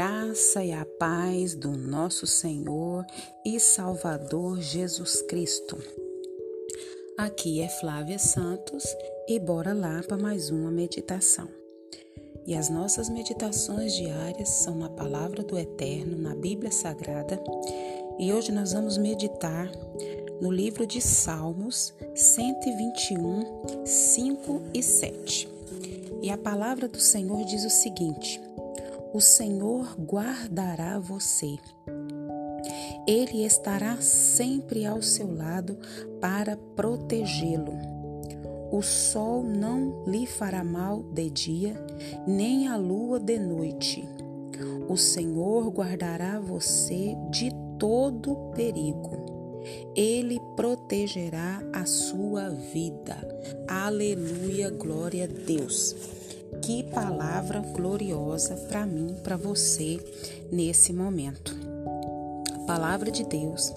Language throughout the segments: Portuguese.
graça e a paz do nosso Senhor e Salvador Jesus Cristo. Aqui é Flávia Santos e bora lá para mais uma meditação. E as nossas meditações diárias são na Palavra do Eterno, na Bíblia Sagrada, e hoje nós vamos meditar no livro de Salmos 121, 5 e 7. E a palavra do Senhor diz o seguinte: o Senhor guardará você. Ele estará sempre ao seu lado para protegê-lo. O sol não lhe fará mal de dia, nem a lua de noite. O Senhor guardará você de todo perigo. Ele protegerá a sua vida. Aleluia, glória a Deus. Que palavra gloriosa para mim, para você nesse momento. A palavra de Deus,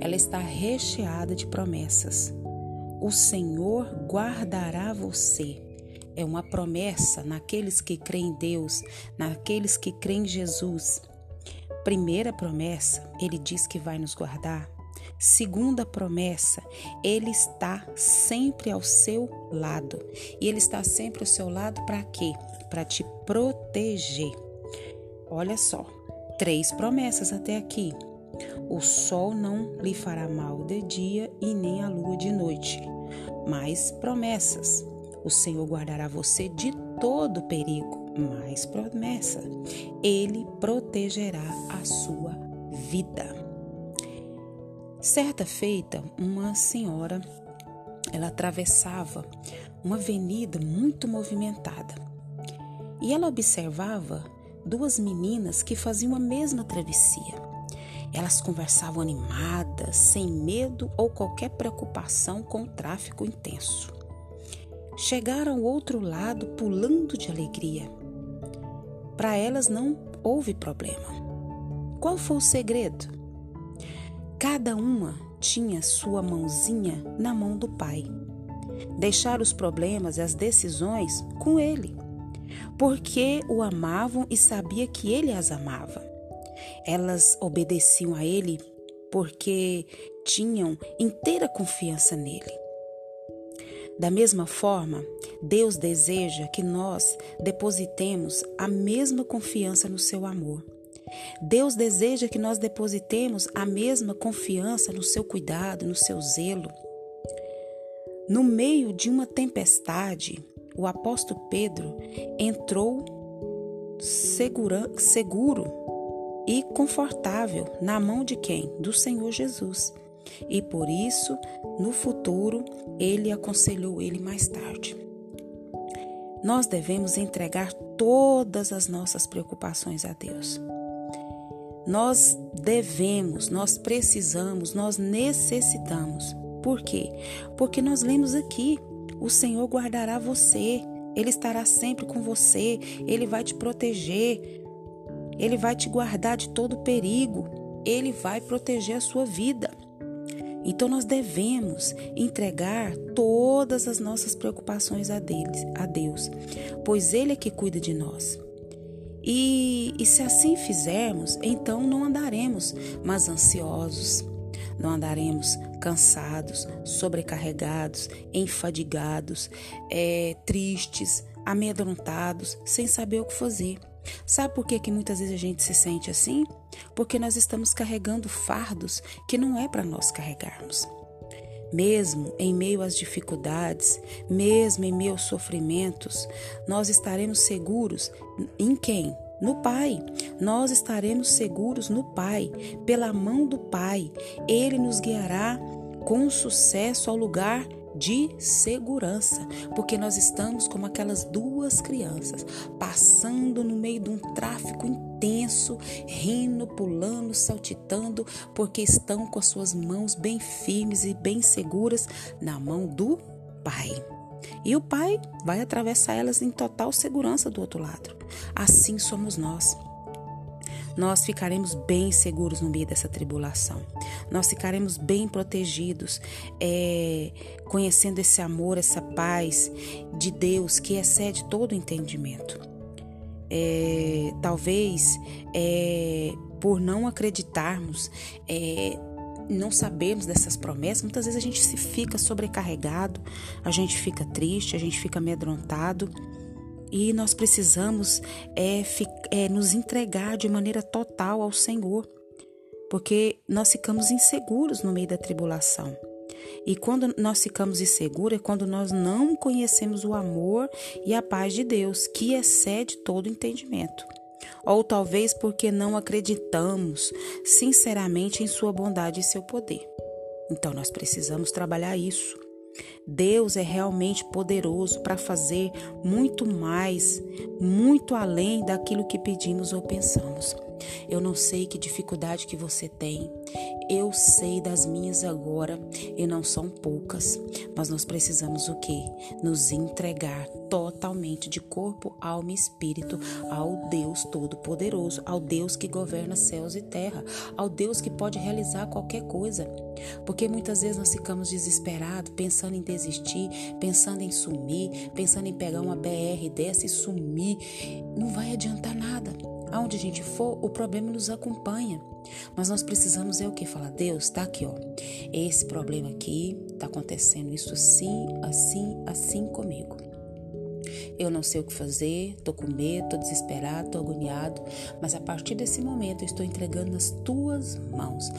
ela está recheada de promessas. O Senhor guardará você. É uma promessa naqueles que creem em Deus, naqueles que creem em Jesus. Primeira promessa, ele diz que vai nos guardar. Segunda promessa, Ele está sempre ao seu lado. E Ele está sempre ao seu lado para quê? Para te proteger. Olha só, três promessas até aqui. O sol não lhe fará mal de dia e nem a lua de noite. Mais promessas. O Senhor guardará você de todo perigo. Mais promessa. Ele protegerá a sua vida. Certa feita, uma senhora, ela atravessava uma avenida muito movimentada e ela observava duas meninas que faziam a mesma travessia. Elas conversavam animadas, sem medo ou qualquer preocupação com o tráfego intenso. Chegaram ao outro lado pulando de alegria. Para elas não houve problema. Qual foi o segredo? Cada uma tinha sua mãozinha na mão do pai. Deixar os problemas e as decisões com ele, porque o amavam e sabia que ele as amava. Elas obedeciam a ele porque tinham inteira confiança nele. Da mesma forma, Deus deseja que nós depositemos a mesma confiança no seu amor. Deus deseja que nós depositemos a mesma confiança no seu cuidado, no seu zelo. No meio de uma tempestade, o apóstolo Pedro entrou segura, seguro e confortável na mão de quem? Do Senhor Jesus. E por isso, no futuro, ele aconselhou ele mais tarde. Nós devemos entregar todas as nossas preocupações a Deus. Nós devemos, nós precisamos, nós necessitamos. Por quê? Porque nós lemos aqui: o Senhor guardará você, Ele estará sempre com você, Ele vai te proteger, Ele vai te guardar de todo perigo, Ele vai proteger a sua vida. Então nós devemos entregar todas as nossas preocupações a, deles, a Deus, pois Ele é que cuida de nós. E, e se assim fizermos, então não andaremos mais ansiosos, não andaremos cansados, sobrecarregados, enfadigados, é, tristes, amedrontados, sem saber o que fazer. Sabe por que, que muitas vezes a gente se sente assim? Porque nós estamos carregando fardos que não é para nós carregarmos. Mesmo em meio às dificuldades, mesmo em meio aos sofrimentos, nós estaremos seguros em quem? No Pai. Nós estaremos seguros no Pai, pela mão do Pai. Ele nos guiará com sucesso ao lugar de segurança, porque nós estamos como aquelas duas crianças, passando no meio de um tráfico intenso, rindo, pulando, saltitando, porque estão com as suas mãos bem firmes e bem seguras na mão do Pai. E o Pai vai atravessar elas em total segurança do outro lado. Assim somos nós nós ficaremos bem seguros no meio dessa tribulação. Nós ficaremos bem protegidos, é, conhecendo esse amor, essa paz de Deus que excede todo entendimento. é, talvez é, por não acreditarmos, é, não sabemos dessas promessas, muitas vezes a gente se fica sobrecarregado, a gente fica triste, a gente fica amedrontado e nós precisamos é, é, nos entregar de maneira total ao Senhor, porque nós ficamos inseguros no meio da tribulação. E quando nós ficamos inseguros é quando nós não conhecemos o amor e a paz de Deus, que excede todo entendimento. Ou talvez porque não acreditamos sinceramente em Sua bondade e seu poder. Então nós precisamos trabalhar isso. Deus é realmente poderoso para fazer muito mais, muito além daquilo que pedimos ou pensamos. Eu não sei que dificuldade que você tem. Eu sei das minhas agora e não são poucas, mas nós precisamos o quê? Nos entregar totalmente de corpo, alma e espírito ao Deus Todo-Poderoso, ao Deus que governa céus e terra, ao Deus que pode realizar qualquer coisa. Porque muitas vezes nós ficamos desesperados, pensando em desistir, pensando em sumir, pensando em pegar uma BR dessa e sumir. Não vai adiantar nada. Aonde a gente for, o problema nos acompanha. Mas nós precisamos é o que? Falar, Deus, está aqui, ó. Esse problema aqui está acontecendo, isso assim, assim, assim comigo. Eu não sei o que fazer, tô com medo, tô desesperado, tô agoniado, mas a partir desse momento eu estou entregando nas tuas mãos.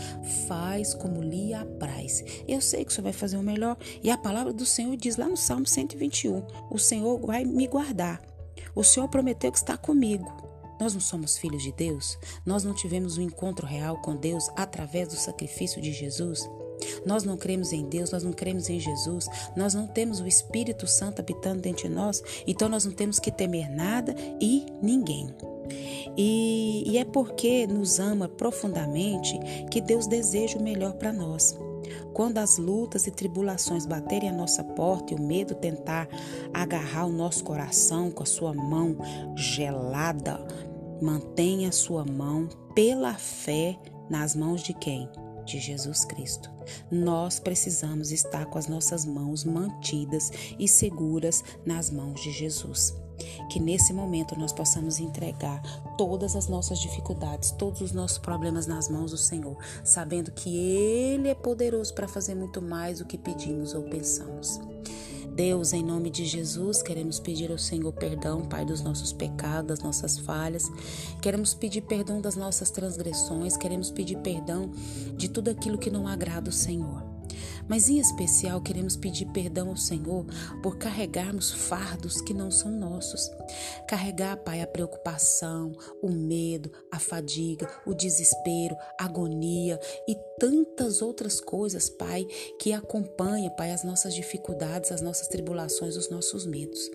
Faz como lhe apraz. Eu sei que o Senhor vai fazer o melhor. E a palavra do Senhor diz lá no Salmo 121: O Senhor vai me guardar. O Senhor prometeu que está comigo. Nós não somos filhos de Deus? Nós não tivemos um encontro real com Deus através do sacrifício de Jesus? Nós não cremos em Deus, nós não cremos em Jesus, nós não temos o Espírito Santo habitando dentro de nós, então nós não temos que temer nada e ninguém. E, e é porque nos ama profundamente que Deus deseja o melhor para nós. Quando as lutas e tribulações baterem a nossa porta e o medo tentar agarrar o nosso coração com a sua mão gelada, mantenha sua mão pela fé nas mãos de quem? De Jesus Cristo. Nós precisamos estar com as nossas mãos mantidas e seguras nas mãos de Jesus. Que nesse momento nós possamos entregar todas as nossas dificuldades, todos os nossos problemas nas mãos do Senhor, sabendo que Ele é poderoso para fazer muito mais do que pedimos ou pensamos. Deus, em nome de Jesus, queremos pedir ao Senhor perdão, Pai, dos nossos pecados, das nossas falhas. Queremos pedir perdão das nossas transgressões, queremos pedir perdão de tudo aquilo que não agrada o Senhor. Mas em especial queremos pedir perdão ao Senhor por carregarmos fardos que não são nossos. Carregar, Pai, a preocupação, o medo, a fadiga, o desespero, a agonia e tantas outras coisas, Pai, que acompanham, Pai, as nossas dificuldades, as nossas tribulações, os nossos medos.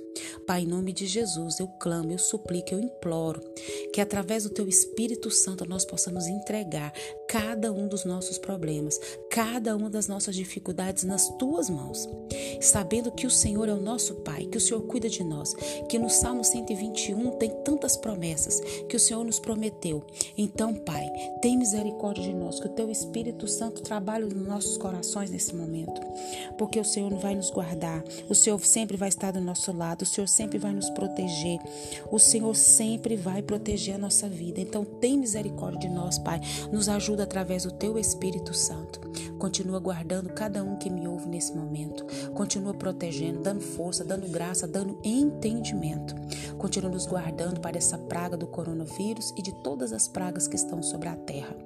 Pai, em nome de Jesus, eu clamo, eu suplico, eu imploro que através do Teu Espírito Santo nós possamos entregar cada um dos nossos problemas, cada uma das nossas dificuldades nas Tuas mãos, sabendo que o Senhor é o nosso Pai, que o Senhor cuida de nós, que no Salmo 121 tem tantas promessas que o Senhor nos prometeu. Então, Pai, tem misericórdia de nós, que o Teu Espírito Santo trabalhe nos nossos corações nesse momento, porque o Senhor vai nos guardar, o Senhor sempre vai estar do nosso lado, o Senhor sempre vai nos proteger, o Senhor sempre vai proteger a nossa vida. Então, tem misericórdia de nós, Pai, nos ajuda através do Teu Espírito Santo. Continua guardando cada um que me ouve nesse momento. Continua protegendo, dando força, dando graça, dando entendimento. Continua nos guardando para essa praga do coronavírus e de todas as pragas que estão sobre a terra.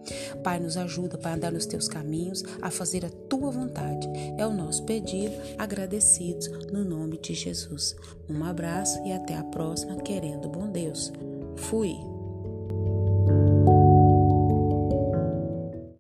Pai, nos ajuda para andar nos teus caminhos, a fazer a tua vontade. É o nosso pedido, agradecidos no nome de Jesus. Um abraço e até a próxima, querendo bom Deus. Fui.